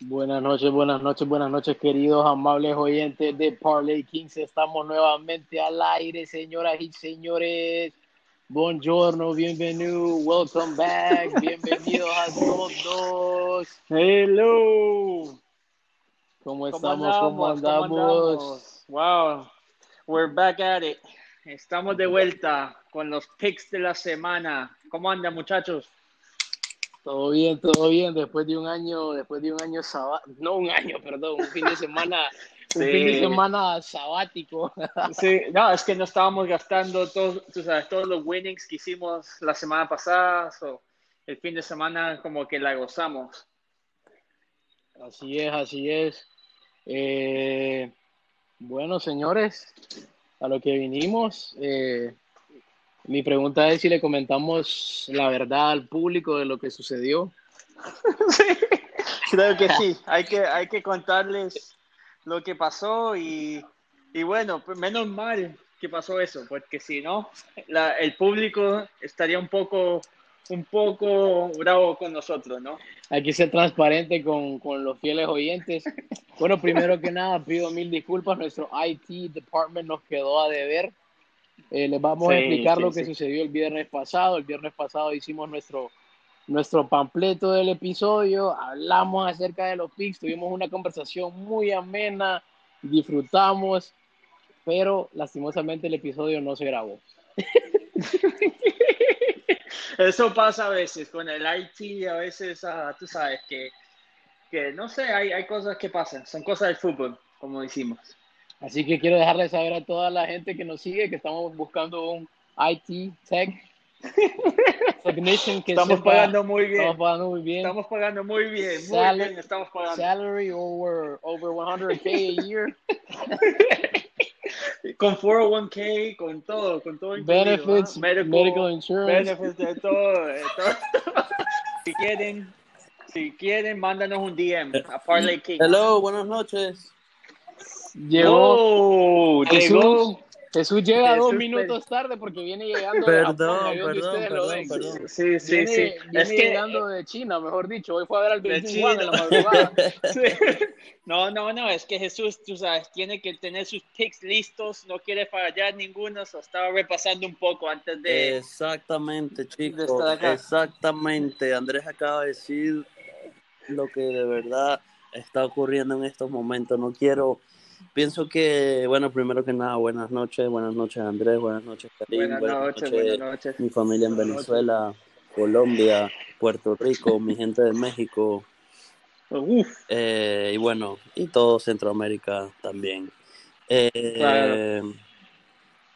Buenas noches, buenas noches, buenas noches, queridos amables oyentes de Parley Kings. Estamos nuevamente al aire, señoras y señores. Buongiorno, bienvenido, welcome back, bienvenidos a todos. Hello. ¿Cómo estamos? ¿Cómo andamos? Wow, we're back at it. Estamos de vuelta con los picks de la semana. ¿Cómo andan, muchachos? Todo bien, todo bien. Después de un año, después de un año sabático, no un año, perdón, un fin de semana, un fin de semana sabático. Sí, no, es que no estábamos gastando todos, tú sabes, todos los winnings que hicimos la semana pasada. so, el fin de semana como que la gozamos. Así es, así es. Eh, bueno, señores, a lo que vinimos, eh, mi pregunta es si le comentamos la verdad al público de lo que sucedió. Sí, creo que sí. Hay que, hay que contarles lo que pasó y, y bueno, pues menos mal que pasó eso, porque si no, la- el público estaría un poco, un poco bravo con nosotros, ¿no? Hay que ser transparente con, con los fieles oyentes. Bueno, primero que nada, pido mil disculpas. Nuestro IT department nos quedó a deber. Eh, les vamos a Sí, explicar sí, lo que sí. sucedió el viernes pasado. El viernes pasado hicimos nuestro, nuestro pampleto del episodio. Hablamos acerca de los picks. Tuvimos una conversación muy amena. Disfrutamos. Pero lastimosamente el episodio no se grabó. Eso pasa a veces con el IT, a veces, ah, tú sabes que, que no sé, hay, hay cosas que pasan, son cosas del fútbol, como decimos. Así que quiero dejarles saber a toda la gente que nos sigue que estamos buscando un IT tech technician que Estamos sepa- pagando muy bien. Estamos pagando muy bien. Estamos pagando muy bien, muy Sal- bien, estamos pagando. Salary over over 100k a year. Con 401k, con todo, con todo incluido, Benefits, ¿ah? medical, medical insurance. benefits, de todo, de todo. si quieren, si quieren, mándanos un DM a Parley King. Hello, buenas noches. Llegó Oh, Jesús. llegó. Jesús llega dos minutos tarde porque viene llegando de Perdón, donde perdón, ustedes lo perdón, ven. perdón. Sí, sí, Viene, sí. viene Es que llegando de China, mejor dicho. Hoy fue a ver al De Beijing One en la madrugada. Sí. No, no, no, es que Jesús, tú sabes, tiene que tener sus picks listos, no quiere fallar ninguno, so estaba repasando un poco antes de... Exactamente, chicos. Exactamente. Andrés acaba de decir lo que de verdad está ocurriendo en estos momentos. No quiero. Pienso que, bueno, primero que nada, buenas noches. Buenas noches, Andrés. Buenas noches, Karim. Buenas noches, buenas noches. Mi familia en Venezuela, Colombia, Puerto Rico, mi gente de México. Uf, eh, y bueno, y todo Centroamérica también. Eh, Claro.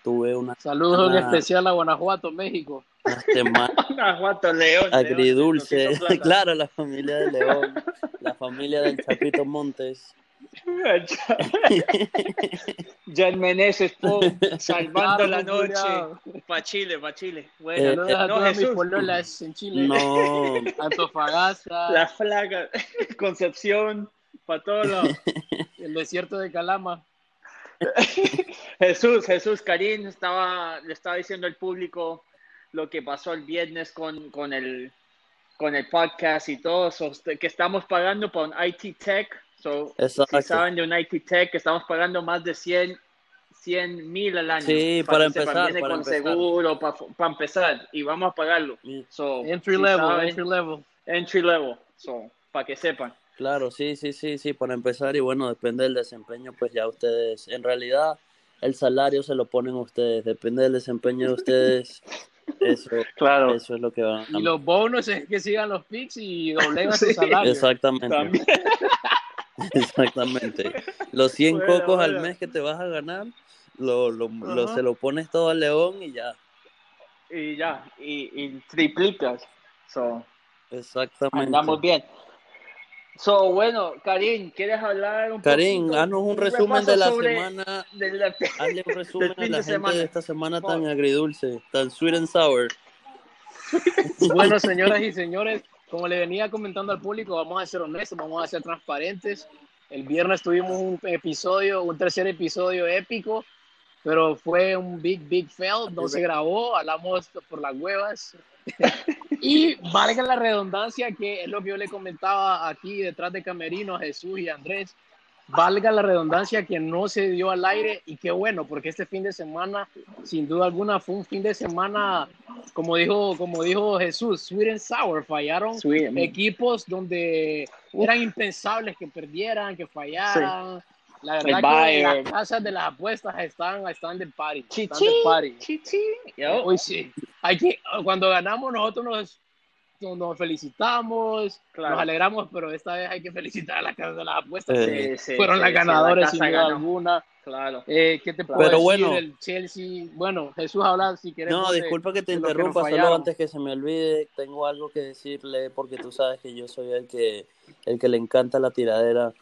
Tuve una Saludos en Ah. especial a Guanajuato, México. una Guanajuato, León. Agridulce. Claro, la familia de León, la familia del Chapito Montes. Jan Meneses, po, salvando la noche. Pa' Chile, pa' Chile. Bueno, Eh, no, Jesús. pololas en Chile. No, Antofagasta, La flaga, Concepción, para todos lados. el desierto de Calama. Jesús, Jesús, Karim estaba, le estaba diciendo al público lo que pasó el viernes con, con, el, con el podcast y todo, so, este, que estamos pagando por un IT Tech. So, Exacto. Si saben de un IT Tech, que estamos pagando más de 100 mil al año. Sí, para sepan, empezar, Viene para con empezar. seguro, para empezar, y vamos a pagarlo. So, Entry si level, saben, entry level. entry level. So, para que sepan. claro, sí, sí, sí, sí, para empezar. Y bueno, depende del desempeño, pues ya ustedes, en realidad, el salario se lo ponen ustedes. Depende del desempeño de ustedes. Eso, Claro. eso es lo que van a Y los bonos es que sigan los picks y doblegan su Sí. salario. Exactamente. Exactamente. Los 100 Bueno, cocos al mes que te vas a ganar, lo, lo, se lo pones todo al león y ya. Y ya, y, y triplicas. So, Exactamente. andamos bien. So, bueno, Karim, ¿quieres hablar un Karim, haznos un Un resumen de la semana. de la- Hazle un resumen a la de gente semana. de esta semana tan favor. agridulce, tan sweet and sour. Bueno, señoras y señores, como le venía comentando al público, vamos a ser honestos, vamos a ser transparentes. El viernes tuvimos un episodio, un tercer episodio épico, pero fue un big, big fail. No se grabó, hablamos por las huevas. Y valga la redundancia, que es lo que yo le comentaba aquí detrás de Camerino, a Jesús y Andrés, valga la redundancia que no se dio al aire y qué bueno, porque este fin de semana, sin duda alguna, fue un fin de semana, como dijo, como dijo Jesús, sweet and sour, fallaron Sweet. equipos donde eran impensables que perdieran, que fallaran. La El verdad que Bayern. las casas de las apuestas están, están del party. Están Chichi, party. chichi. Hoy sí. Cuando ganamos nosotros nos, nos- nos felicitamos, Claro. nos alegramos, pero esta vez hay que felicitar a la casa de las apuestas. Eh, que Sí, sí, fueron sí, las sí, la ganadoras casa sin duda alguna. Claro. Eh, ¿Qué te puedo Pero decir bueno. del Chelsea? Bueno, Jesús habla si quieres. No, de- disculpa que te lo que interrumpa, solo antes que se me olvide, tengo algo que decirle porque tú sabes que yo soy el que el que le encanta la tiradera.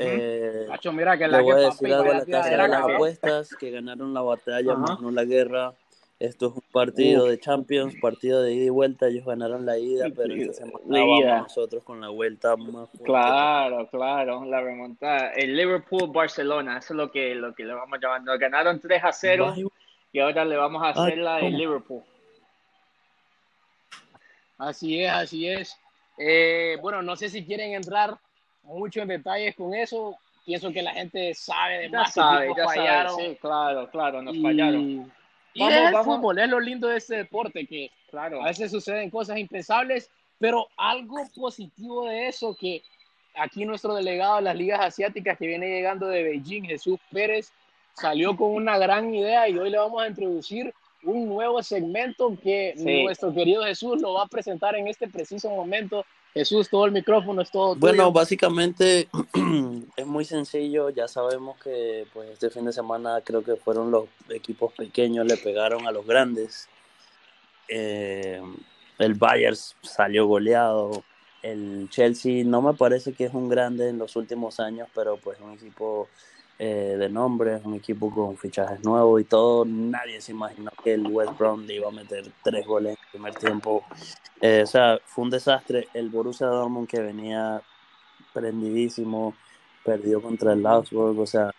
Eh, Cacho, mira que le la voy a que decir papá algo a la casa de las apuestas que ganaron la batalla, Ajá. más no la guerra. Esto es un partido de Champions, partido de ida y vuelta. Ellos ganaron la ida, pero esta semana vamos nosotros con la vuelta más fuerte. Claro, claro, la remontada. El Liverpool-Barcelona, eso es lo que, lo que le vamos llamando. Ganaron 3 a 0 Vaya- y ahora le vamos a hacer la de ¿cómo? Liverpool. Así es, así es. Eh, bueno, no sé si quieren entrar mucho en detalles con eso. Pienso que la gente sabe de Ya más sabe, ya fallaron. sabe. Sí, claro, claro, nos y, fallaron. Y Vamos, es vamos. fútbol, es lo lindo de este deporte, que Claro. a veces suceden cosas impensables, pero algo positivo de eso que aquí nuestro delegado de las ligas asiáticas que viene llegando de Beijing, Jesús Pérez, salió con una gran idea y hoy le vamos a introducir un nuevo segmento que Sí. nuestro querido Jesús lo va a presentar en este preciso momento. Jesús, todo el micrófono es todo tuyo. Bueno, básicamente es muy sencillo. Ya sabemos que pues este fin de semana creo que fueron los equipos pequeños le pegaron a los grandes. Eh, el Bayern salió goleado. El Chelsea no me parece que es un grande en los últimos años, pero pues un equipo eh, de nombre, un equipo con fichajes nuevos y todo. Nadie se imaginó que el West Brom le iba a meter tres goles en el primer tiempo. Eh, o sea, fue un desastre. El Borussia Dortmund que venía prendidísimo, perdió contra el Augsburg, o sea,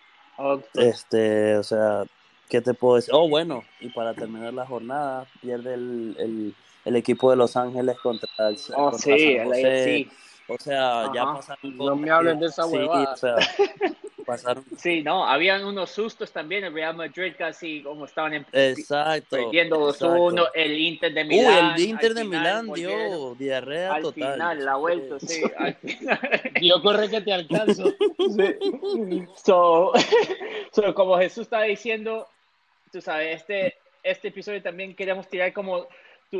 este, o sea, ¿qué te puedo decir? Oh, bueno, y para terminar la jornada, pierde el, el, el equipo de Los Ángeles contra el Oh, contra sí, San el José. O sea, ya pasaron No me hablen de esa sí, huevada. o sea, pasaron Sí, no, habían unos sustos también. El Real Madrid casi como estaban en- exacto. perdiendo 2-1. exacto. El Inter de Uy, Milán. el Inter al de Milán dio diarrea Al total. final, la vuelta, sí. Al final. Dios corre que te alcanzo. So, so, como Jesús estaba diciendo, tú sabes, este, este episodio también queremos tirar como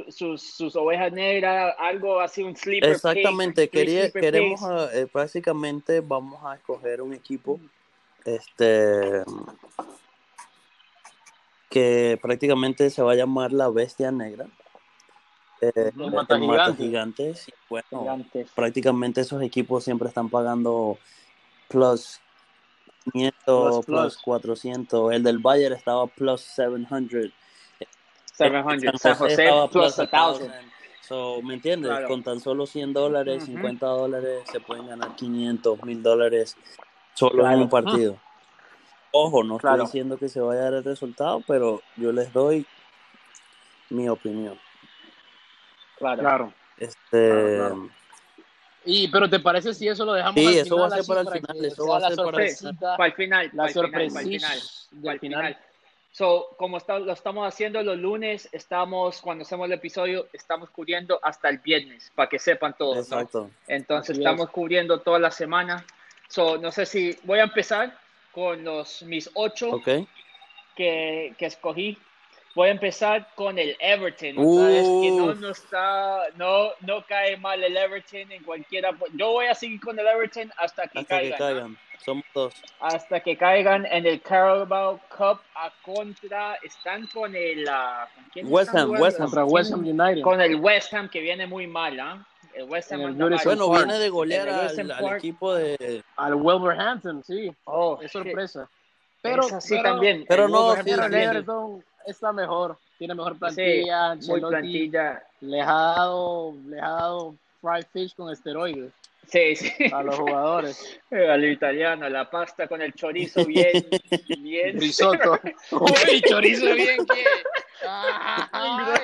sus, sus ovejas negras, algo así, un sleeper Exactamente, quería, sleeper queremos, picks. ah, eh, básicamente vamos a escoger un equipo este que prácticamente se va a llamar la Bestia Negra. Eh, Los Mata Mata Gigantes. Gigantes. Y bueno, Gigantes. prácticamente esos equipos siempre están pagando plus 500, Plus, plus, plus. 400. El del Bayern estaba plus 700. 700. San José estaba plus plus 1000. 1000. So, ¿Me entiendes? Claro. Con tan solo 100 dólares, Ujú. 50 dólares, se pueden ganar 500, 1000 dólares solo Claro. en un partido. Ojo, no Claro. estoy diciendo que se vaya a dar el resultado, pero yo les doy mi opinión. Claro. Claro. Este, Claro, Y, pero ¿te parece si eso lo dejamos Sí, al eso va a ser para el final, que eso sea va a la ser para el sorpresita? Para el final. La para el final, para el sorpresita final. del Para el final. So, como está- lo estamos haciendo los lunes, estamos, cuando hacemos el episodio, estamos cubriendo hasta el viernes, para que sepan todos, ¿no? exacto. Entonces Así estamos cubriendo toda la semana. So, no sé si voy a empezar con los mis ocho Ok. que, que escogí. Voy a empezar con el Everton. Vez que no, no está, no, no cae mal el Everton en cualquiera. Yo voy a seguir con el Everton hasta que Hasta que caigan. ¿no? Somos dos. hasta que caigan en el Carabao Cup a contra están con el ah, ¿con quién West están Ham, jugando? West Ham. Contra West Ham United. con el West Ham que viene muy mal ¿ah? el West Ham el Bueno, Park. viene de golear al, al equipo de... Al Wolverhampton, sí. oh, Es sorpresa. Pero, Es así pero- también pero el no, sí, sí. Everton está mejor. Tiene mejor Sí, plantilla. muy Ancelotti plantilla les ha dado, les ha dado fried fish con esteroides. Sí, sí. a los jugadores. Al italiano, la pasta con el chorizo bien, bien. Risotto. Uy, chorizo bien que. Ay.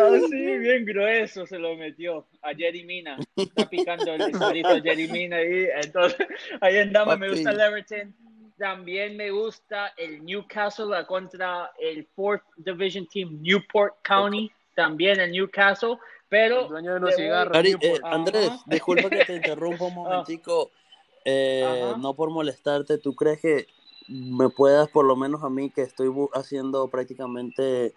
Así, bien grueso se lo metió a Jerry Mina. Está picando el chorizo a Jerry Mina ahí. Entonces, ahí andamos. Me gusta el Everton. También me gusta el Newcastle contra el Fourth Division Team Newport County. También el Newcastle. Pero El dueño de los le voy- cigarros. Ari, Newport. eh, Andrés, Ajá. disculpa que te interrumpa un momentico. Eh, no por molestarte, ¿tú crees que me puedas, por lo menos a mí, que estoy haciendo prácticamente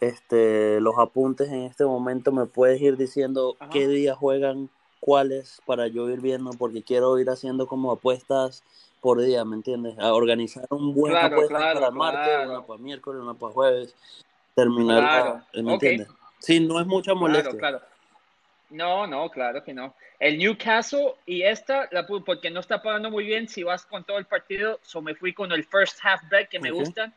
este, los apuntes en este momento, me puedes ir diciendo Ajá. qué días juegan, cuáles, para yo ir viendo, porque quiero ir haciendo como apuestas por día, ¿me entiendes? A organizar un buen Claro, apuesta claro, para martes, una para miércoles, una para jueves, terminar, Claro, ¿me entiendes? Sí, no es mucha molestia. Claro, claro. No, no, claro que no. El Newcastle y esta, la, porque no está pagando muy bien si vas con todo el partido, so me fui con el first half bet que me Ok. gustan.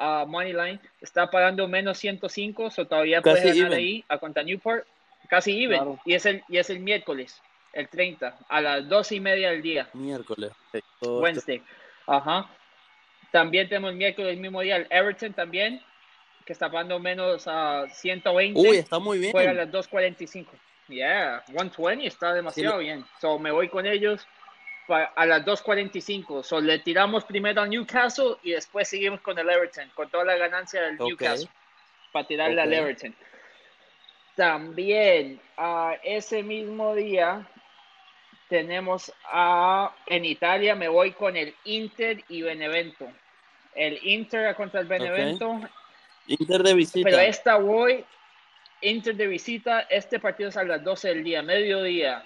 ah, money line está pagando menos 105, so todavía Casi puedes ganar even. ahí a contra Newport. Casi even. Claro. Y, es el, y es el miércoles, el 30, a las 12 y media del día. Miércoles. ok. Todo Wednesday. Ajá. También tenemos el miércoles el mismo día el Everton también, que está pagando menos a 120. Uy, está muy bien. Juega a las 2.45. Yeah, 120 está demasiado bien. So me voy con ellos a las 2.45. So le tiramos primero al Newcastle y después seguimos con el Everton, con toda la ganancia del Ok. Newcastle, para tirarle al Ok. Everton. También a ese mismo día tenemos a en Italia me voy con el Inter y Benevento. El Inter contra el Benevento Inter de visita. pero esta voy, Inter de visita, este partido es a las 12 del día, mediodía,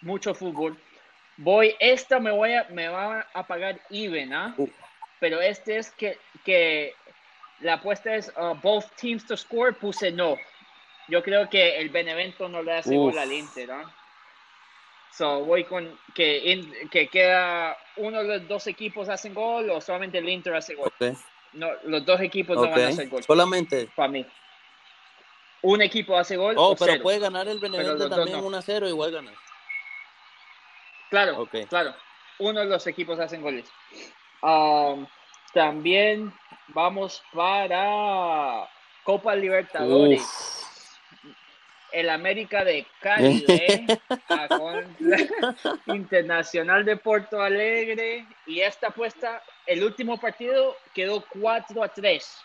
mucho fútbol. Voy, esta me voy a, me va a pagar even, ¿ah? Uh. Pero este es que, que la apuesta es uh, both teams to score, puse no. Yo creo que el Benevento no le hace gol al Inter, ¿ah? So voy con que, in- que queda uno de los dos equipos hacen gol o solamente el Inter hace gol. No, los dos equipos no van a hacer gol Solamente. para mí. Un equipo hace gol. Oh, o pero cero. puede ganar el Benevento también no. 1-0, igual ganar. Claro, Ok. claro. Uno de los equipos hacen goles. Um, también vamos para Copa Libertadores. Uf. El América de Cali, ¿eh? A contra Internacional de Porto Alegre. Y esta apuesta, el último partido quedó 4 a 3.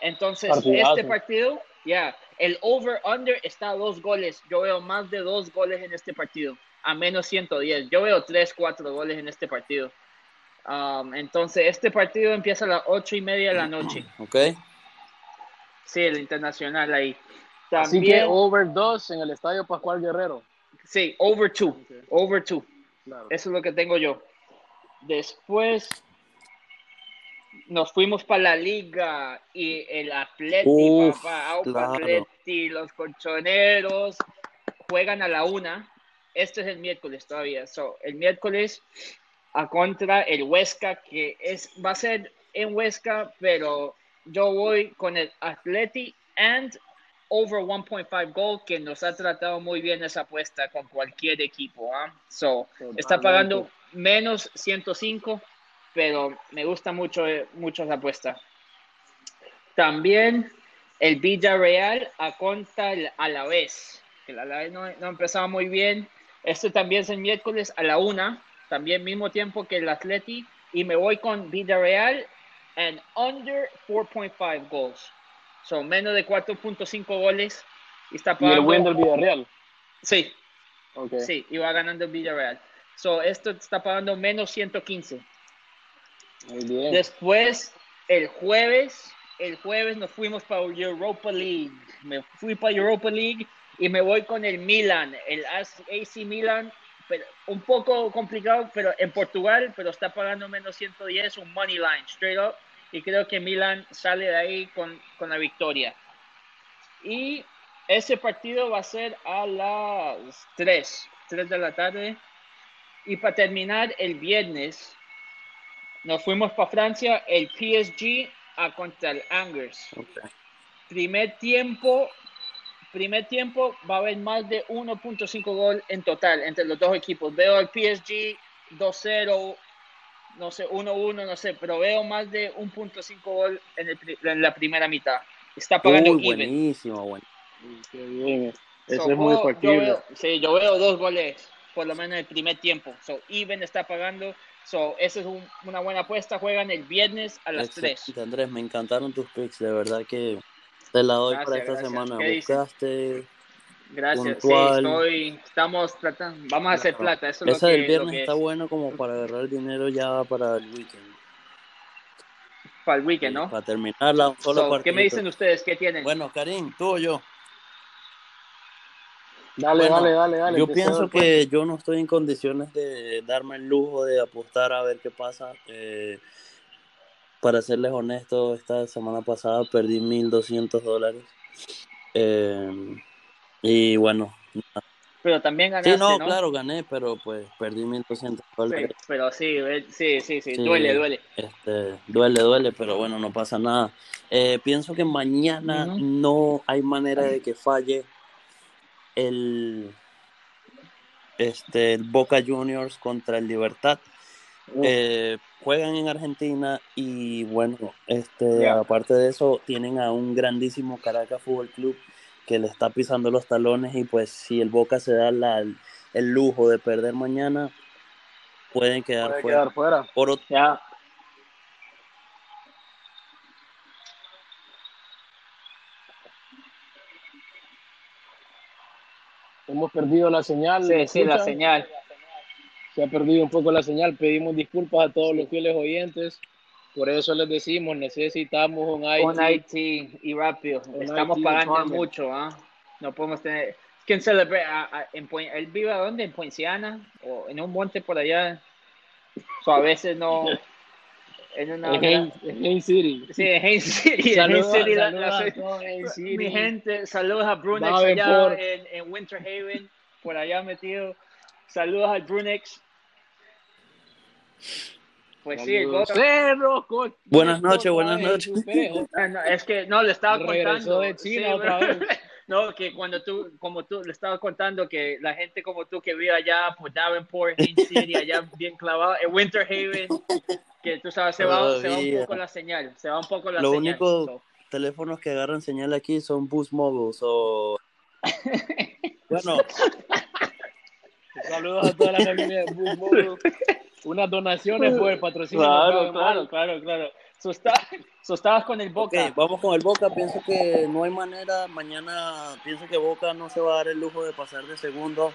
Entonces, Partidazo. este partido, ya, el over-under está a dos goles. Yo veo más de dos goles en este partido, a menos 110. Yo veo 3, 4 goles en este partido. Um, entonces, este partido empieza a las 8 y media de la noche. Ok. Sí, el internacional ahí. Así También, que over 2 en el estadio Pascual Guerrero. sí, over 2. Ok. Over 2. Claro. Eso es lo que tengo yo. Después nos fuimos para la liga y el Atleti, Uf, papá, Aupa claro. Atleti, los colchoneros juegan a la una. Este es el miércoles todavía. So, el miércoles a contra el Huesca, que es va a ser en Huesca, pero yo voy con el Atleti and over 1.5 goal, que nos ha tratado muy bien esa apuesta con cualquier equipo. ¿ah? So, está pagando menos 105, pero me gusta mucho, eh, mucho esa apuesta. También el Villarreal a contra el Alavés, el Alavés no, no empezaba muy bien. Este también es el miércoles a la una, también mismo tiempo que el Atleti, y me voy con Villarreal and under 4.5 goals. Son menos de 4.5 goles. Y está Y el pagando. win del Villarreal. Sí, Ok. Sí, y va ganando el Villarreal. So, esto está pagando menos 115. Muy bien. Después, el jueves, el jueves nos fuimos para Europa League. Me fui para Europa League y me voy con el Milan, el AC Milan, pero un poco complicado, pero en Portugal, pero está pagando menos 110, un money line, straight up. Y creo que Milan sale de ahí con, con la victoria. Y ese partido va a ser a las 3, 3 de la tarde. Y para terminar, el viernes nos fuimos para Francia, el PSG a contra el Angers. Ok. Primer tiempo primer tiempo va a haber más de 1.5 gol en total entre los dos equipos. Veo al PSG 2-0, no sé, 1-1, no sé, pero veo más de 1.5 gol en, el, en, la primera mitad. Está pagando Uy, buenísimo, bueno. Qué bien. Eso So, es muy yo factible. veo- sí, yo veo dos goles, por lo menos en el primer tiempo. So, Even está pagando. So, esa es un- una buena apuesta. Juegan el viernes a las 3. Excelente, Andrés, me encantaron tus picks, de verdad que te la doy Gracias, para esta gracias. semana. ¿Qué dices? Gracias. puntual. Sí, estoy, estamos tratando. Vamos a hacer plata. Eso es Esa lo que, del viernes lo que está es bueno como para agarrar el dinero ya para el weekend. para el weekend, Sí, ¿no? Para terminarla, un solo So, ¿Qué me dicen ustedes? ¿Qué tienen? Bueno, Karim, tú o yo. Dale, Bueno, dale, dale, dale. Yo que pienso que yo no estoy en condiciones de darme el lujo de apostar a ver qué pasa. Eh, para serles honesto, esta semana pasada perdí 1.200 dólares. Eh, y bueno, Pero también ganaste, sí, no, ¿no? claro, gané, pero pues perdí 1.200 Sí, dólares. pero sí, eh, sí, sí, sí, Sí, duele, duele. Este, duele, duele, pero bueno, no pasa nada. Eh, pienso que mañana no hay manera de que falle el, este, el Boca Juniors contra el Libertad. Eh, juegan en Argentina y bueno, este, aparte de eso, tienen a un grandísimo Caracas Fútbol Club que le está pisando los talones y pues si el Boca se da la- el lujo de perder mañana, pueden quedar Puede fuera. quedar fuera. Por otro Ya. Hemos perdido la señal. Sí, ¿me sí, la señal. Se ha perdido un poco la señal. Pedimos disculpas a todos los fieles oyentes. Por eso les decimos, necesitamos un IT. Un IT y rápido. Un Estamos IT pagando department. mucho, ¿ah? No podemos tener. ¿Quién celebre? a- a- en ¿Él vive dónde? ¿En Poinciana? ¿O en un monte por allá? So, a veces no. En una. En Haines City. Sí, en Haines City. Saludos, City, la- la-. Mi gente, saludos a Brunex allá en, en Winter Haven, por allá metido. Saludos al Brunex. Pues sí, Cerro, co- Buenas noches, buenas noches. Pérez. Ah, no, es que no le estaba Regresó contando. de China Sí, otra bro. vez. No, que cuando tú, como tú, le estaba contando que la gente como tú que vive allá por Davenport, Haines City, allá bien clavado, en Winter Haven, que tú sabes, se va, se va un poco la señal, se va un poco la Lo señal. único- So, teléfonos que agarran señal aquí son Boost Mobile. so- Bueno, Saludos a toda la familia de. Unas donaciones por el patrocinio. Claro, claro, claro, claro. So, está- so, estabas con el Boca. vamos con el Boca. Pienso que no hay manera. Mañana pienso que Boca no se va a dar el lujo de pasar de segundo.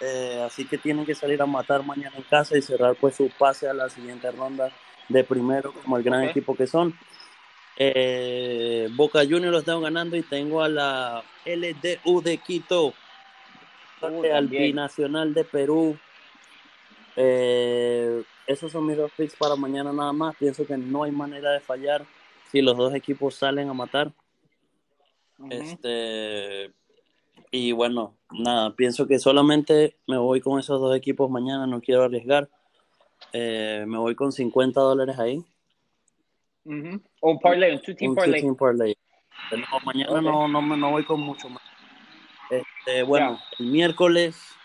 Eh, así que tienen que salir a matar mañana en casa y cerrar pues su pase a la siguiente ronda de primero como el gran equipo que son. Eh, Boca Juniors lo están ganando y tengo a la LDU de Quito, Uh, al. Binacional de Perú. Eh, esos son mis dos picks para mañana nada más. Pienso que no hay manera de fallar si los dos equipos salen a matar. Este y bueno, nada, pienso que solamente me voy con esos dos equipos mañana, no quiero arriesgar. Eh, me voy con 50 dólares ahí. Ujú. O un parlay, un two-team Un parlay. Pero mañana Ok. no, no, me- no voy con mucho más. Este, bueno, el miércoles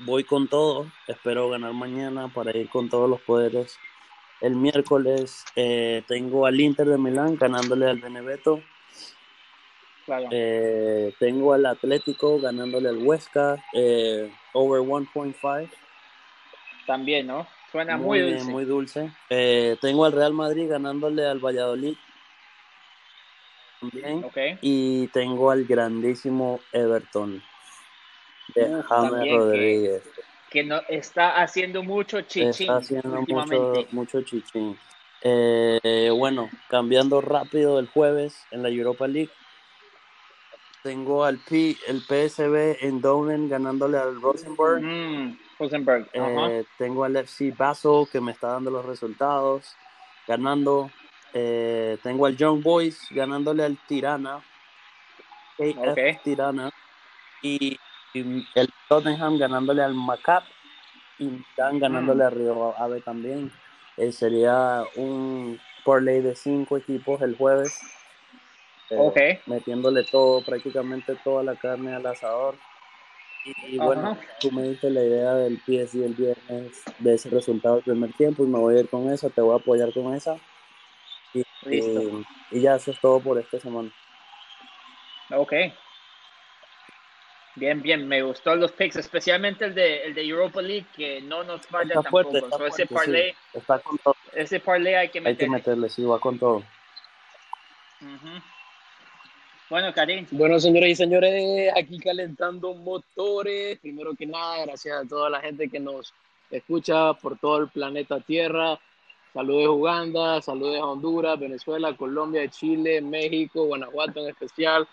voy con todo. Espero ganar mañana para ir con todos los poderes. El miércoles eh, tengo al Inter de Milán ganándole al Benevento. Claro. Eh, tengo al Atlético ganándole al Huesca, eh, over 1.5. También, ¿no? Suena muy, dulce. muy dulce. Tengo al Real Madrid ganándole al Valladolid. También. Ok. Y tengo al grandísimo Everton de James que- Rodríguez. Que no, está haciendo mucho chichín Está haciendo mucho, últimamente. mucho chichín. Eh, bueno, cambiando rápido el jueves en la Europa League. Tengo al P, el PSV en Dublin ganándole al Rosenborg. Mm, Rosenberg. Eh, tengo al FC Basel que me está dando los resultados, ganando. Eh, tengo al Young Boys ganándole al Tirana, KF. Tirana. Y, y el Tottenham ganándole al Macap y están ganándole Mm. a Río Ave también. Eh, sería un parlay de cinco equipos el jueves. eh, metiéndole todo, prácticamente toda la carne al asador. Y, bueno, tú me diste la idea del PSG el viernes, de ese resultado del primer tiempo, y me voy a ir con esa, te voy a apoyar con esa. Y, y ya eso es todo por esta semana. Ok. Bien, bien, me gustó los picks, especialmente el de, el de Europa League, que no nos falla tampoco. ese parlay, está con todo. ese parlay hay que meterle. Hay que meterle, sí, va con todo. Bueno, Karim. Bueno, señores y señores, aquí calentando motores. Primero que nada, gracias a toda la gente que nos escucha por todo el planeta Tierra. Saludos a Uganda, saludos a Honduras, Venezuela, Colombia, Chile, México, Guanajuato en especial.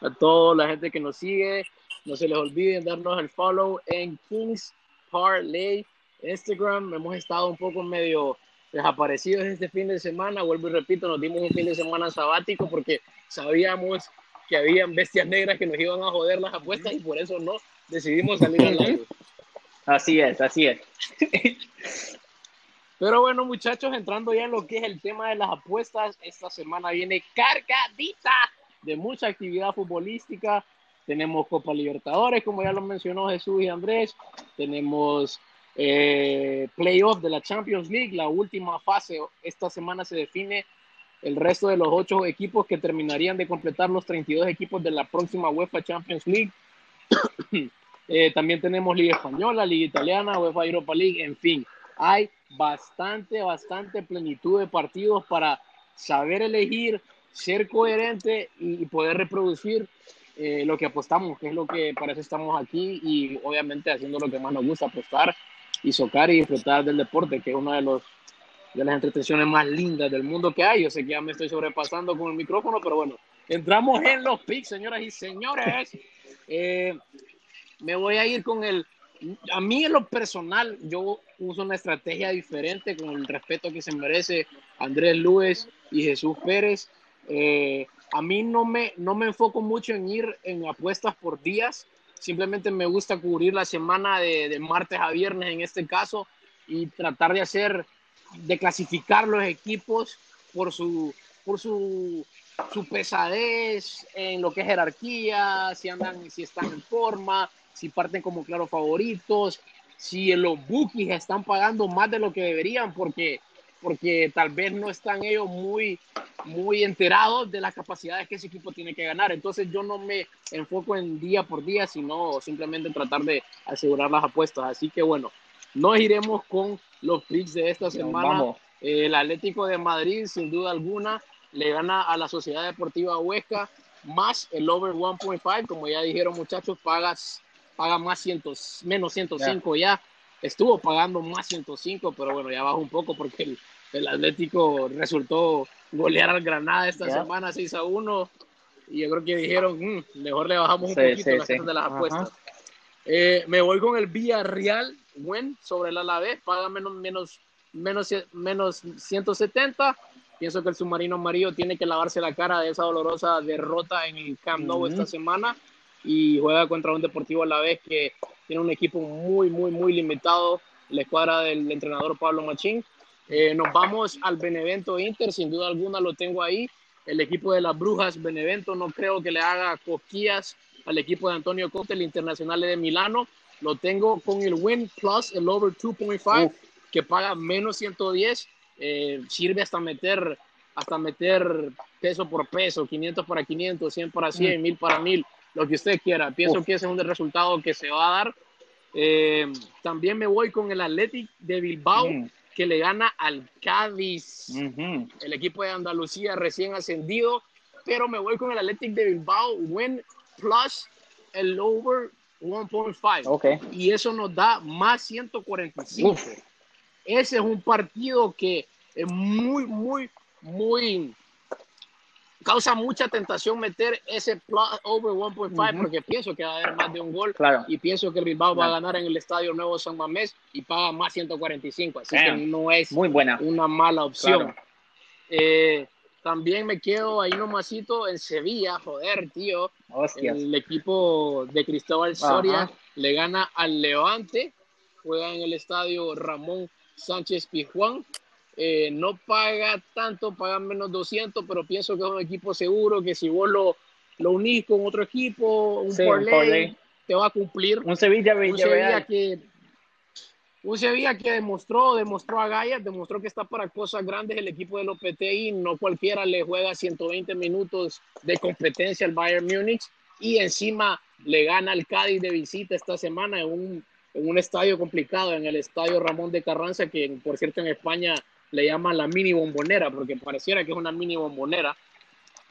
A toda la gente que nos sigue, no se les olvide darnos el follow en Kings Parlay Instagram. Hemos estado un poco medio desaparecidos este fin de semana. Vuelvo y repito, nos dimos un fin de semana sabático porque sabíamos que habían bestias negras que nos iban a joder las apuestas y por eso no decidimos salir al live. Así es, así es. Pero bueno, muchachos, entrando ya en lo que es el tema de las apuestas, esta semana viene cargadita de mucha actividad futbolística. Tenemos Copa Libertadores, como ya lo mencionó Jesús y Andrés. Tenemos eh, playoff de la Champions League, la última fase. Esta semana se define el resto de los ocho equipos que terminarían de completar los 32 equipos de la próxima UEFA Champions League. Eh, también tenemos Liga Española, Liga Italiana, UEFA Europa League, en fin. Hay bastante, bastante plenitud de partidos para saber elegir, ser coherente y poder reproducir eh, lo que apostamos, que es lo que para eso estamos aquí y obviamente haciendo lo que más nos gusta, apostar y socar y disfrutar del deporte, que es una de, los, de las entretenciones más lindas del mundo que hay. Yo sé que ya me estoy sobrepasando con el micrófono, pero bueno, entramos en los picks, señoras y señores. Eh, me voy a ir con el... A mí en lo personal, yo uso una estrategia diferente con el respeto que se merece Andrés Luis y Jesús Pérez. Eh, a mí no me, no me enfoco mucho en ir en apuestas por días, Simplemente me gusta cubrir la semana de, martes a viernes en este caso y tratar de hacer, de clasificar los equipos por su, por su, su pesadez en lo que es jerarquía, si andan, si están en forma, si parten como claros favoritos, si los bookies están pagando más de lo que deberían, porque porque tal vez no están ellos muy, muy enterados de las capacidades que ese equipo tiene que ganar. Entonces yo no me enfoco en día por día, sino simplemente en tratar de asegurar las apuestas. Así que bueno, nos iremos con los picks de esta semana. el Atlético de Madrid, sin duda alguna, le gana a la Sociedad Deportiva Huesca más el over 1.5, como ya dijeron muchachos, pagas, paga más cientos, menos 105 ya. Estuvo pagando más 105, pero bueno, ya bajó un poco porque el, el Atlético resultó golear al Granada esta semana 6 a 1 y yo creo que dijeron, mm, mejor le bajamos un poquito las de las apuestas. Eh, me voy con el Villarreal, buen sobre el Alavés, paga menos, menos, menos, menos 170. Pienso que el submarino amarillo tiene que lavarse la cara de esa dolorosa derrota en el Camp Nou esta semana y juega contra un Deportivo Alavés que tiene un equipo muy, muy, muy limitado, la escuadra del entrenador Pablo Machín. Eh, nos vamos al Benevento Inter, sin duda alguna lo tengo ahí. El equipo de las Brujas Benevento no creo que le haga cosquillas al equipo de Antonio Conte, el Internacional de Milano. Lo tengo con el win plus el over 2.5 que paga menos 110. Eh, sirve hasta meter hasta meter peso por peso, 500 para 500, 100 para 100, 1000 para 1000, lo que usted quiera. Pienso que ese es un resultado que se va a dar. Eh, también me voy con el Athletic de Bilbao. Mm que le gana al Cádiz, el equipo de Andalucía recién ascendido, pero me voy con el Athletic de Bilbao, win plus el over 1.5. Y eso nos da más 145. Ese es un partido que es muy, muy, muy causa mucha tentación meter ese plus over 1.5 porque pienso que va a haber más de un gol y pienso que el Bilbao va a ganar en el Estadio Nuevo San Mamés y paga más 145, así que no es Muy buena. una mala opción. Eh, también me quedo ahí nomasito en Sevilla, joder, tío. El equipo de Cristóbal Soria le gana al Levante, juega en el Estadio Ramón Sánchez Pizjuán eh, no paga tanto, paga menos 200, pero pienso que es un equipo seguro, que si vos lo, lo unís con otro equipo, un Sí, un parlay, te va a cumplir. Un Sevilla Un Sevilla Villarreal. que un Sevilla que demostró, demostró a Gaia, demostró que está para cosas grandes el equipo de Lopetegui, no cualquiera le juega 120 minutos de competencia al Bayern Múnich y encima le gana al Cádiz de visita esta semana en un, en un estadio complicado, en el estadio Ramón de Carranza, que por cierto en España le llaman la mini bombonera, porque pareciera que es una mini bombonera.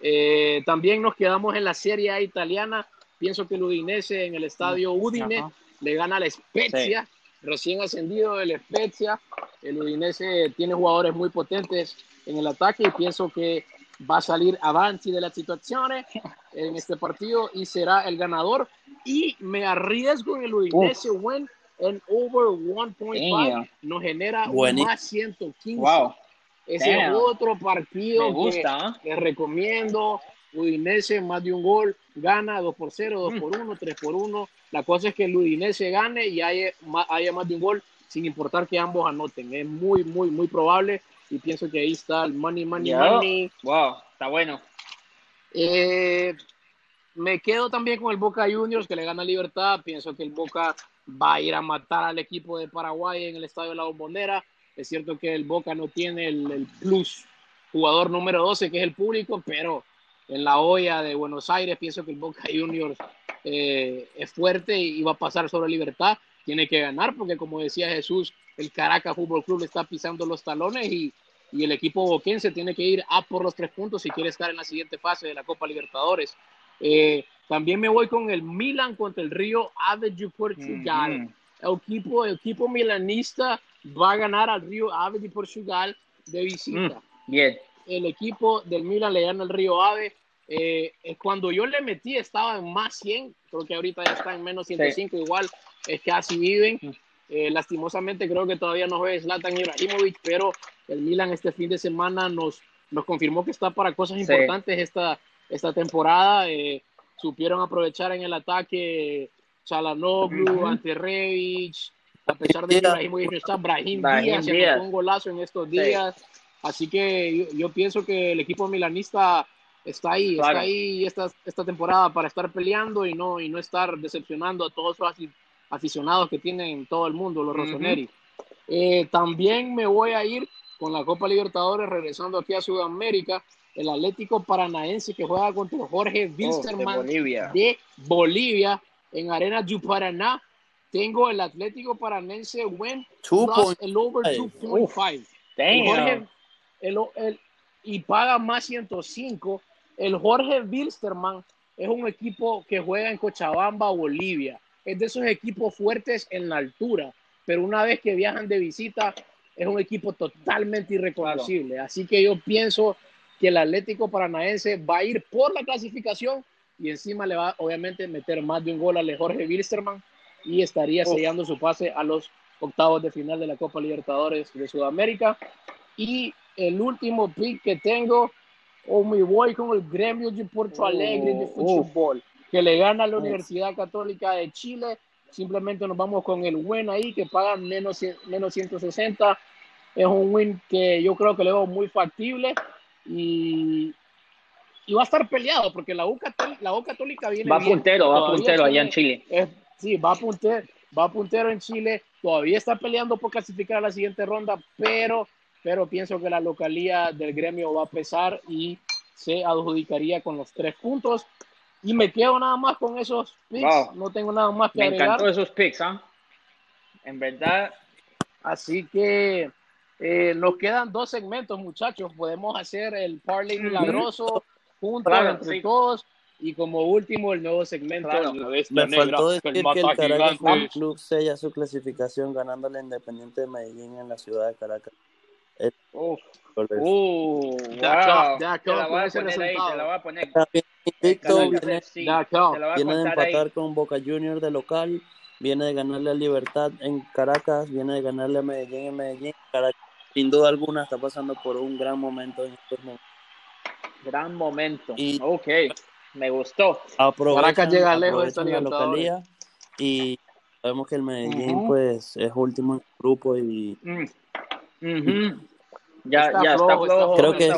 Eh, también nos quedamos en la Serie A italiana, pienso que el Udinese en el estadio Udine Ajá. le gana a la Spezia, recién ascendido del Spezia. El Udinese tiene jugadores muy potentes en el ataque y pienso que va a salir avanti de las situaciones en este partido y será el ganador. Y me arriesgo en el Udinese win en over 1.5. Damn. Nos genera un Buenísimo. más 115. Wow. Ese es Damn. otro partido Me que gusta, ¿ah? les recomiendo. Udinese, más de un gol, gana 2 por 0, 2 por 1, 3 por 1. La cosa es que el Udinese gane y haya, haya más de un gol, sin importar que ambos anoten. Es muy, muy, muy probable y pienso que ahí está el money, money, Ya. money. Wow. Está bueno. Eh, me quedo también con el Boca Juniors que le gana Libertad. Pienso que el Boca va a ir a matar al equipo de Paraguay en el estadio de la Bombonera. Es cierto que el Boca no tiene el, el plus jugador número 12 que es el público, pero en la olla de Buenos Aires pienso que el Boca Juniors eh, es fuerte y va a pasar sobre Libertad. Tiene que ganar porque como decía Jesús, el Caracas Fútbol Club le está pisando los talones y, y el equipo boquense tiene que ir a por los tres puntos si quiere estar en la siguiente fase de la Copa Libertadores. Eh, también me voy con el Milan contra el Río Ave de Portugal. Ujú. El equipo, el equipo milanista va a ganar al Río Ave de Portugal de visita. Bien. El equipo del Milan le gana al Río Ave. Eh, cuando yo le metí estaba en más 100, creo que ahorita ya está en menos 105, igual es que así viven. Eh, lastimosamente creo que todavía no juega Zlatan Ibrahimovic, pero el Milan este fin de semana nos, nos confirmó que está para cosas Sí. importantes esta, esta temporada. Eh, supieron aprovechar en el ataque Chalanoglu, Ujú. ante Rebic, a pesar de que no está, Brahim, Brahim Díaz se Díaz. un golazo en estos Sí. días. Así que yo, yo pienso que el equipo milanista está ahí, Claro. está ahí esta, esta temporada para estar peleando y no, y no estar decepcionando a todos los afi- aficionados que tienen todo el mundo, los Ujú. Rossoneri. Eh, también me voy a ir con la Copa Libertadores, regresando aquí a Sudamérica, el Atlético Paranaense que juega contra Jorge Oh, de Wilstermann Bolivia. de Bolivia en Arena du Paraná. Tengo el Atlético Paranaense win Two plus point el over five. 2.5. El el- el- y paga más 105. El Jorge Wilstermann es un equipo que juega en Cochabamba, Bolivia. Es de esos equipos fuertes en la altura, pero una vez que viajan de visita, es un equipo totalmente irreconocible. Así que yo pienso que el Atlético Paranaense va a ir por la clasificación y encima le va obviamente meter más de un gol al Jorge Wilstermann y estaría sellando su pase a los octavos de final de la Copa Libertadores de Sudamérica. Y el último pick que tengo, o me voy con el Gremio de Porto Alegre de Oh, fútbol, que le gana a la. Universidad Católica de Chile. Simplemente nos vamos con el win ahí, que paga menos, menos 160. Es un win que yo creo que le veo muy factible y, y va a estar peleado, porque la U, Cató- la U Católica viene Va bien. puntero, va puntero allá en Chile. es- sí, va puntero, va puntero en Chile, todavía está peleando por clasificar a la siguiente ronda, pero, pero pienso que la localía del gremio va a pesar y se adjudicaría con los tres puntos. Y me quedo nada más con esos picks, Wow. no tengo nada más que Me agregar. encantó esos picks, ¿ah? En verdad, Así que eh, nos quedan dos segmentos, muchachos. Podemos hacer el parlay milagroso juntos Claro, entre sí. todos. Y como último, el nuevo segmento. Claro. la Me negra, faltó que decir que el mata Caracas Fútbol gigantes. Club sella su clasificación ganándole a Independiente de Medellín en la ciudad de Caracas. uf, Por eso. uh, Ya ya Te la voy a poner ahí, te la voy a poner. Invicto, Caracas viene, a viene de contar ahí. empatar con Boca Juniors de local, viene de ganarle a Libertad en Caracas, viene de ganarle a Medellín en Medellín. Caracas, sin duda alguna, está pasando por un gran momento en estos momentos. Gran momento. Y- Ok, me gustó. Aprovechan, Caracas llega lejos de la localía y sabemos que el Medellín Ujú. pues es último en el grupo y Mm. Ujú. Ya, Está ya está flojo, está flojo. Creo no que es-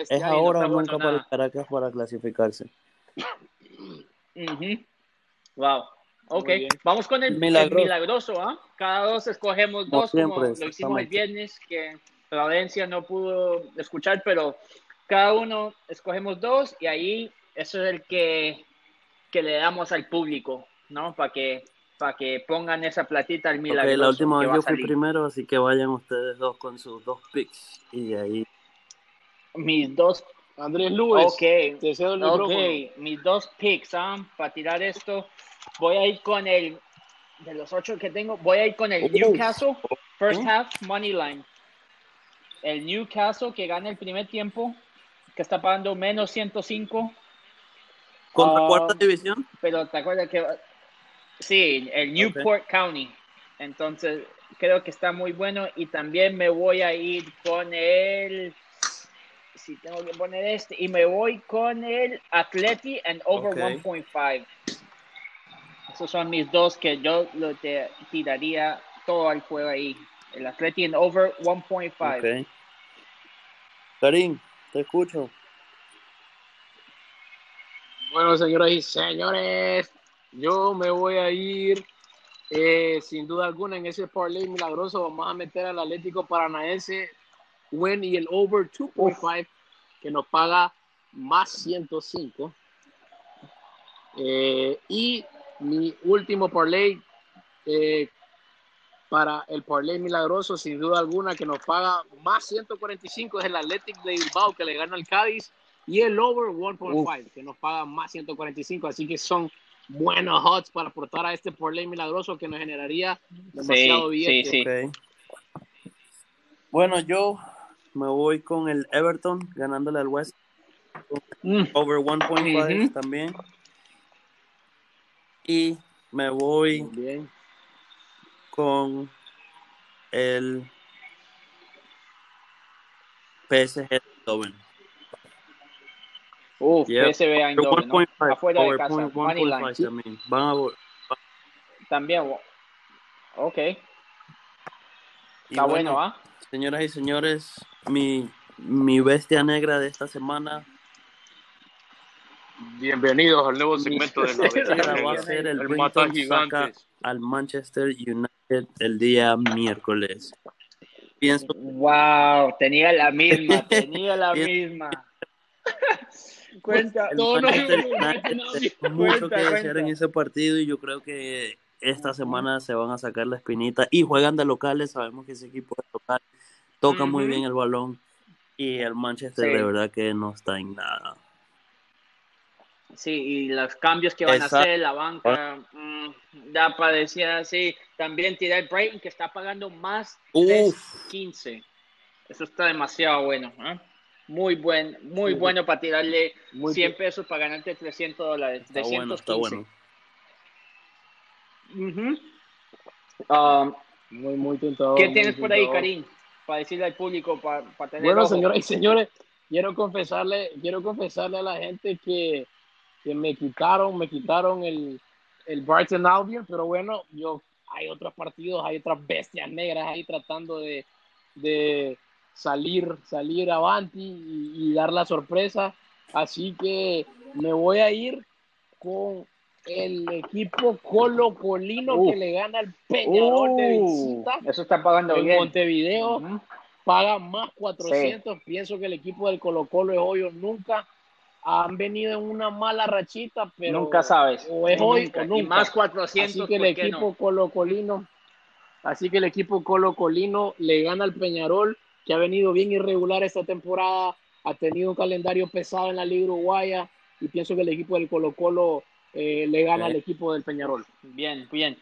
este Es año, no ahora o está nunca para el. Caracas para clasificarse. Ujú. Wow. Ok, vamos con el el Milagroso. milagroso, ¿ah? Cada dos escogemos Como dos, como siempre, lo hicimos el viernes, que Valencia no pudo escuchar, pero cada uno escogemos dos y ahí eso es el que, que le damos al público, ¿no? Para que, para que pongan esa platita al Ok, milagroso. la última vez yo fui primero, así que vayan ustedes dos con sus dos picks. Y ahí. Mis dos Andrés Luis, Ok, te cedo el ok, micrófono. mis dos picks, ¿ah? Para tirar esto, voy a ir con el, de los ocho que tengo, voy a ir con el Uh. Newcastle, first Uh. half, money line. El Newcastle que gana el primer tiempo, que está pagando menos 105, ¿Contra Ah, cuarta división? pero te acuerdas que, sí, el Newport County. Entonces, creo que está muy bueno y también me voy a ir con el si tengo que poner este y me voy con el Atleti and over Ok. 1.5 esos son mis dos que yo lo te tiraría todo al juego ahí el Atleti and over 1.5 Ok. Karim, te escucho. Bueno, señoras y señores, yo me voy a ir eh, sin duda alguna en ese parlay milagroso. Vamos a meter al Atlético Paranaense win y el over 2.5 que nos paga más 105. Eh, y mi último parlay eh, para el parlay milagroso, sin duda alguna, que nos paga más 145 es el Athletic de Bilbao que le gana al Cádiz y el over 1.5 que nos paga más 145. Así que son buenos odds para aportar a este parlay milagroso que nos generaría demasiado Sí, billete. sí, Ok. Bueno, yo me voy con el Everton ganándole al West Mm, over 1.5 Ujú. también. Y me voy bien. con el PSG Eindhoven. Uf, Yep. PSV Eindhoven, ¿no? 1.5, afuera de casa point- money line 1.5 también. Van a también ok y está bueno, ¿ah? Señoras y señores, mi, mi bestia negra de esta semana Bienvenidos al nuevo segmento de la va a ser el, Brinton saca al Manchester United el día miércoles. Pienso Wow, tenía la misma, tenía la misma. Cuenta, el No, no, no, no, United no, no. tiene mucho Cuenta, que desear cuenta. en ese partido y yo creo que esta semana se van a sacar la espinita y juegan de locales, sabemos que ese equipo es local, toca muy Ujú. bien el balón y el Manchester Sí. de verdad que no está en nada. Sí, y los cambios que van Exacto. a hacer, la banca, mm, ya parecía así. También tirar Brighton, que está pagando más Uf. 15. Eso está demasiado bueno. ¿eh? Muy buen, muy Sí. bueno para tirarle Muy 100 pesos para ganarte 300 dólares. Está bueno, está 315. bueno. Ujú. Um, Muy, muy tentador. ¿Qué muy tienes por ahí. Karim? Para decirle al público, para, para tener Bueno, ojo. señoras y señores, quiero confesarle, quiero confesarle a la gente que, que me quitaron, me quitaron el, el Brighton Albion, pero bueno, yo hay otros partidos, hay otras bestias negras ahí tratando de, de salir, salir avanti y, y dar la sorpresa. Así que me voy a ir con el equipo Colo Colino Uh. que le gana al Peñarol de Uh, visita eso está pagando en bien. Montevideo Ujú. paga más 400. Pienso que el equipo del Colo Colo es hoyo nunca. Han venido en una mala rachita, pero Nunca sabes. o es hoy Nunca. o nunca. Y más 400, así que el ¿por qué equipo no? Colo Colino, así que el equipo Colo Colino le gana al Peñarol, que ha venido bien irregular esta temporada, ha tenido un calendario pesado en la Liga Uruguaya y pienso que el equipo del Colo Colo eh, le gana Ok. al equipo del Peñarol. Bien, bien.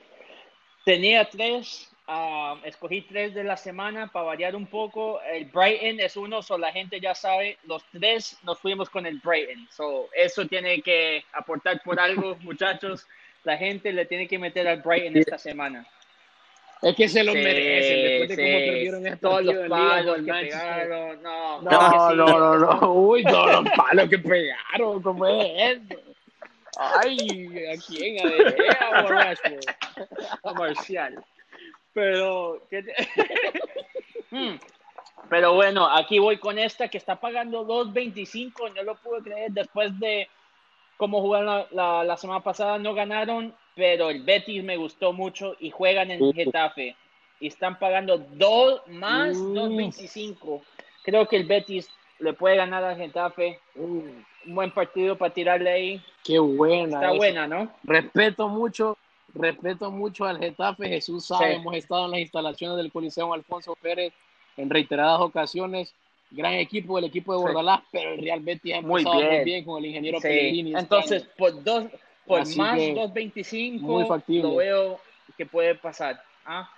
Tenía tres, ah, escogí tres de la semana para variar un poco. El Brighton es uno, so la gente ya sabe, los tres nos fuimos con el Brighton. So, eso tiene que aportar por algo, muchachos. La gente le tiene que meter al Brighton esta semana. Es que se lo Sí, merecen después de cómo sí. perdieron este Todos los palos que pegaron. No, No, que sí. no, no, no. Uy, todos los palos que pegaron. ¿Cómo es eso? Ay, ¿a quién? ¿A De a a Marcial. Pero, ¿qué te- Hmm. Pero bueno, aquí voy con esta que está pagando 2.25. No lo puedo creer después de cómo jugaron la, la, semana pasada. No ganaron, pero el Betis me gustó mucho y juegan en Getafe. Y están pagando dos más 2.25. Creo que el Betis le puede ganar a Getafe. Un buen partido para tirarle ahí. Qué buena. Está buena, ¿no? Respeto mucho, respeto mucho al Getafe. Jesús sabe, hemos estado en las instalaciones del Coliseo Alfonso Pérez en reiteradas ocasiones. Gran equipo, el equipo de Bordalás, pero el Real Betis ha muy muy bien con el ingeniero Pellegrini. Este Entonces, por, dos, por más 2.25 lo veo que puede pasar. ¿ah?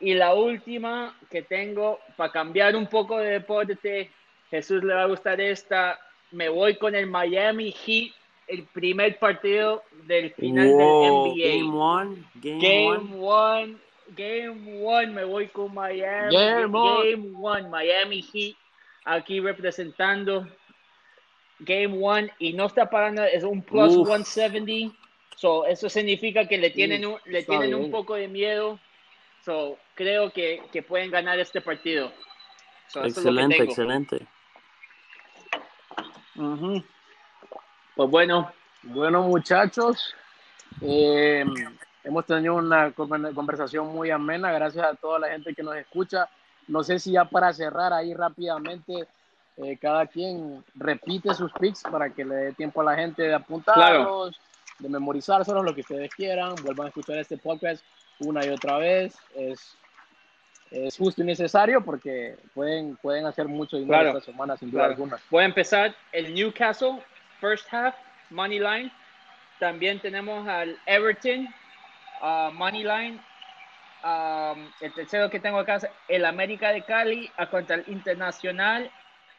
Y la última que tengo, para cambiar un poco de deporte, Jesús le va a gustar esta. Me voy con el Miami Heat, el primer partido del final del NBA. Game one. Game, one. Game one. Me voy con Miami. Game, game one. Miami Heat. Aquí representando Game one. Y no está parando. Es un plus 170. So, eso significa que le tienen, un, le tienen un poco de miedo. So, creo que, que pueden ganar este partido. excelente, excelente. Pues bueno. Bueno, muchachos, eh, hemos tenido una conversación muy amena. Gracias a toda la gente que nos escucha. No sé si ya para cerrar ahí rápidamente, eh, cada quien repite sus picks para que le dé tiempo a la gente de apuntarlos, de memorizárselos, lo que ustedes quieran. Vuelvan a escuchar este podcast una y otra vez. Es es justo y necesario porque pueden, pueden hacer mucho dinero esta semana, sin duda alguna. Voy a empezar el Newcastle, first half, money line. También tenemos al Everton, uh, money line. Um, el tercero que tengo acá es el América de Cali a contra el Internacional,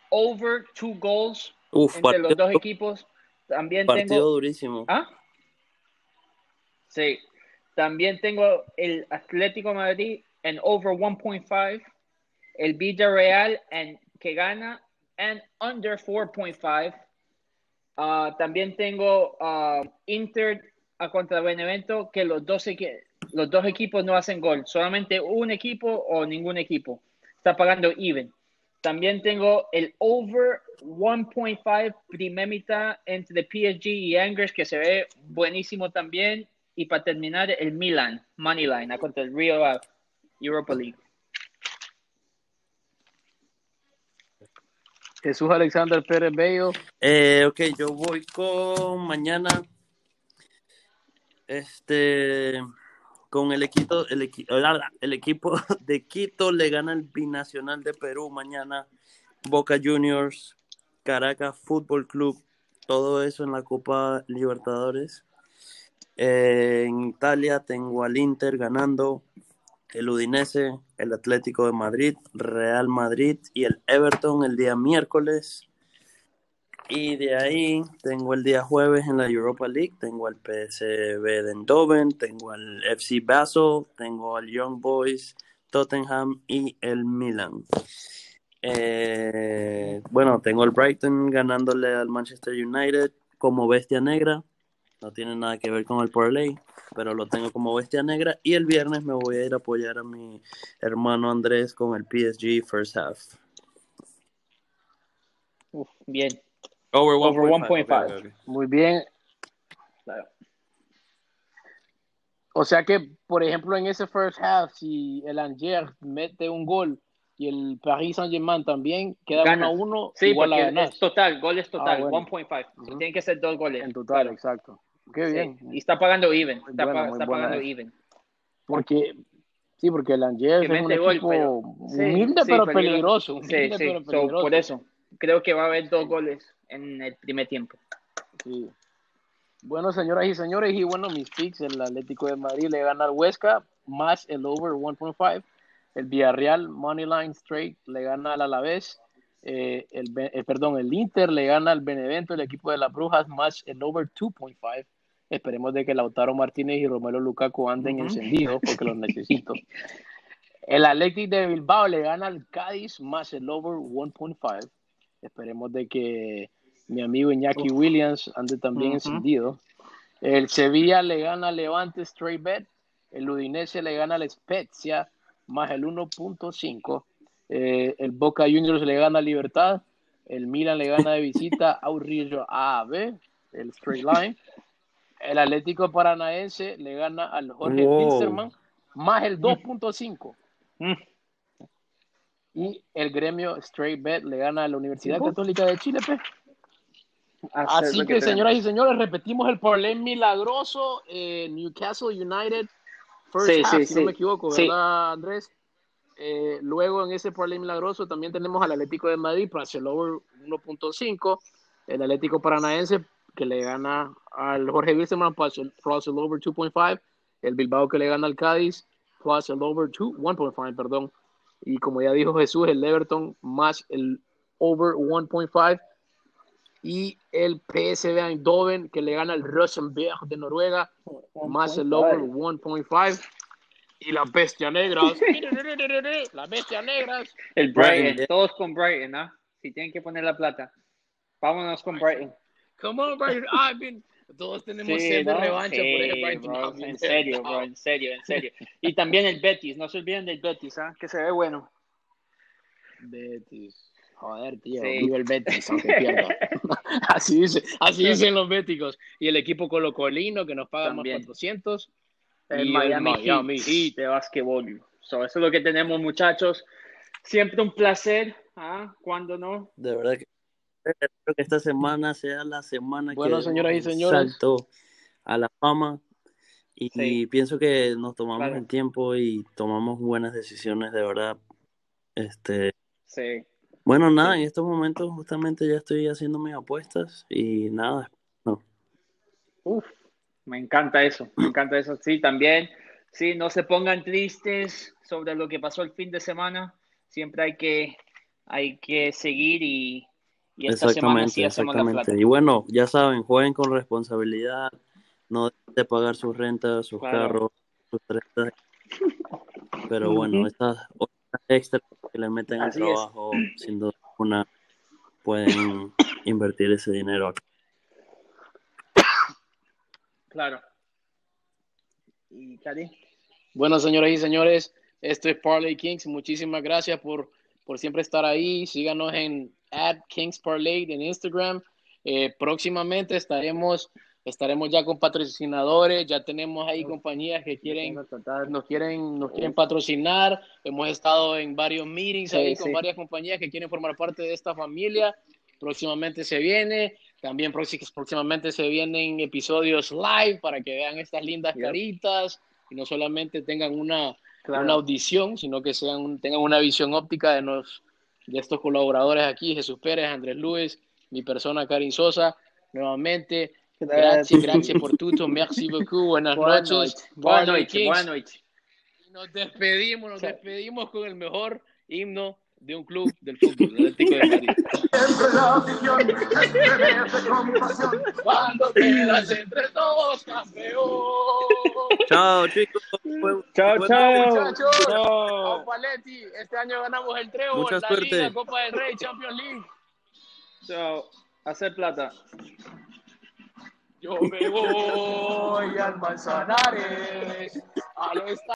over two goals entre los dos equipos. También partido tengo. durísimo. ¿Ah? Sí. También tengo el Atlético Madrid and over 1.5. El Villarreal and que gana and under 4.5. Uh, también tengo uh, Inter a contra Benevento que los dos, los dos equipos no hacen gol, solamente un equipo o ningún equipo. Está pagando even. También tengo el over 1.5 primera mitad entre PSG y Angers que se ve buenísimo también. Y para terminar, el Milan, money line, a contra el Rio Europa League. Jesús Alexander Pérez Bello. Eh, ok, yo voy con mañana. Este con el equipo, el, el equipo de Quito le gana el binacional de Perú mañana. Boca Juniors, Caracas Fútbol Club, todo eso en la Copa Libertadores. Eh, en Italia tengo al Inter ganando el Udinese, el Atlético de Madrid, Real Madrid y el Everton el día miércoles. Y de ahí tengo el día jueves en la Europa League, tengo al PSV de Eindhoven, tengo al FC Basel, tengo al Young Boys, Tottenham y el Milan. Eh, bueno, tengo el Brighton ganándole al Manchester United como bestia negra. No tiene nada que ver con el parlay pero lo tengo como bestia negra. Y el viernes me voy a ir a apoyar a mi hermano Andrés con el PSG First Half. bien. Over 1.5. Muy bien. O sea que, por ejemplo, en ese first half, si el Angers mete un gol y el Paris Saint-Germain también, queda 1 a 1. Sí, porque es total, gol es total, 1.5. Ah, Tienen que ser dos goles. En total, exacto. Qué bien. Y está pagando even. está, pagando even. Porque, sí, porque el Angers es un equipo humilde pero peligroso. sí, sí. por eso, creo que va a haber dos goles en el primer tiempo. Sí. Bueno, señoras y señores, y bueno, mis picks, el Atlético de Madrid le gana al Huesca, más el over 1.5. El Villarreal, Moneyline Straight, le gana al Alavés. Eh, el, eh, perdón, el Inter le gana al Benevento, el equipo de las Brujas, más el over 2.5. Esperemos de que Lautaro Martínez y Romero Lukaku anden encendidos porque los necesito. El Athletic de Bilbao le gana al Cádiz más el over 1.5. Esperemos de que mi amigo Iñaki Williams ande también encendido. El Sevilla le gana al Levante straight bet. El Udinese le gana al Spezia más el 1.5. Eh, el Boca Juniors le gana a Libertad. El Milan le gana de visita a Urrillo AB, el straight line. El Atlético Paranaense le gana al Jorge Wow. Más el 2.5. Mm. Y el gremio Straight Bet le gana a la Universidad Católica de Chile. Hacer Así que, señoras y señores, repetimos el parlay milagroso. eh, Newcastle United, first Sí, half, sí, si no me equivoco. ¿verdad, Andrés? Eh, luego, en ese parlay milagroso, también tenemos al Atlético de Madrid, over 1.5. El Atlético Paranaense, que le gana al Jorge Wilstermann, plus el, plus el over 2.5. El Bilbao, que le gana al Cádiz, plus el over 2, 1.5, perdón. Y como ya dijo Jesús, el Everton, más el over 1.5 y el PSV Eindhoven que le gana al Rosenberg de Noruega más el over 1.5 y las bestias negras las bestias negras El Brighton, Brighton. todos con Brighton, ¿ah? Si tienen que poner la plata. Vámonos con Brighton. Come on Brighton I've been- todos tenemos Sí, sed de ¿no? revancha por Brighton bro, en serio, bro, en serio, en serio. Y también el Betis, no se olviden del Betis, ¿ah? Que se ve bueno. Betis joder tío Sí. vive el Betis aunque pierda así dice así dicen los béticos y el equipo colocolino que nos paga También. más 400 El y Miami, Miami Heat, Heat. de básquetbol. So, eso es lo que tenemos, muchachos. Siempre un placer, ¿ah? Cuando no. De verdad que espero que esta semana sea la semana Bueno, que señoras y señores. salto a la fama y, Sí. y pienso que nos tomamos el tiempo y tomamos buenas decisiones de verdad. Este, Sí. bueno, nada, en estos momentos justamente ya estoy haciendo mis apuestas y nada, no. Uf, me encanta eso, me encanta eso. Sí, también, sí, no se pongan tristes sobre lo que pasó el fin de semana. Siempre hay que, hay que seguir y, y esta semana sí Exactamente, hacemos la plata. exactamente. Y bueno, ya saben, jueguen con responsabilidad, no dejen de pagar sus rentas, sus Claro. carros, sus rentas. Pero bueno, estas horas extras que le meten al es. trabajo, sin duda alguna, pueden invertir ese dinero acá. Claro. Y Cari, Bueno, señoras y señores, esto es Parlay Kings. Muchísimas gracias por, por siempre estar ahí. Síganos en at Kings Parlay en Instagram. Eh, próximamente estaremos, estaremos ya con patrocinadores. Ya tenemos ahí compañías que quieren, nos quieren, nos quieren patrocinar. Hemos estado en varios meetings Sí, ahí con sí. varias compañías que quieren formar parte de esta familia. Próximamente se viene. También próxi- próximamente se vienen episodios live para que vean estas lindas caritas y no solamente tengan una, Claro. una audición, sino que sean, tengan una visión óptica de, nos, de estos colaboradores aquí, Jesús Pérez, Andrés Luis, mi persona Karin Sosa, nuevamente, gracias, gracias por todo, merci beaucoup, buenas Buenas noches. Buenas noches. Buenas noches. Nos despedimos, nos despedimos con el mejor himno de un club del fútbol, el Atlético de Madrid. Cuando quedas entre dos, campeón. Chao, chicos. Chao, fue- chao. muchachos. Chao. Paletti. Este año ganamos el trébol, Mucha la suerte. Liga, Copa del Rey, Champions League. Chao. Hacer plata. Yo me voy al Manzanares, a lo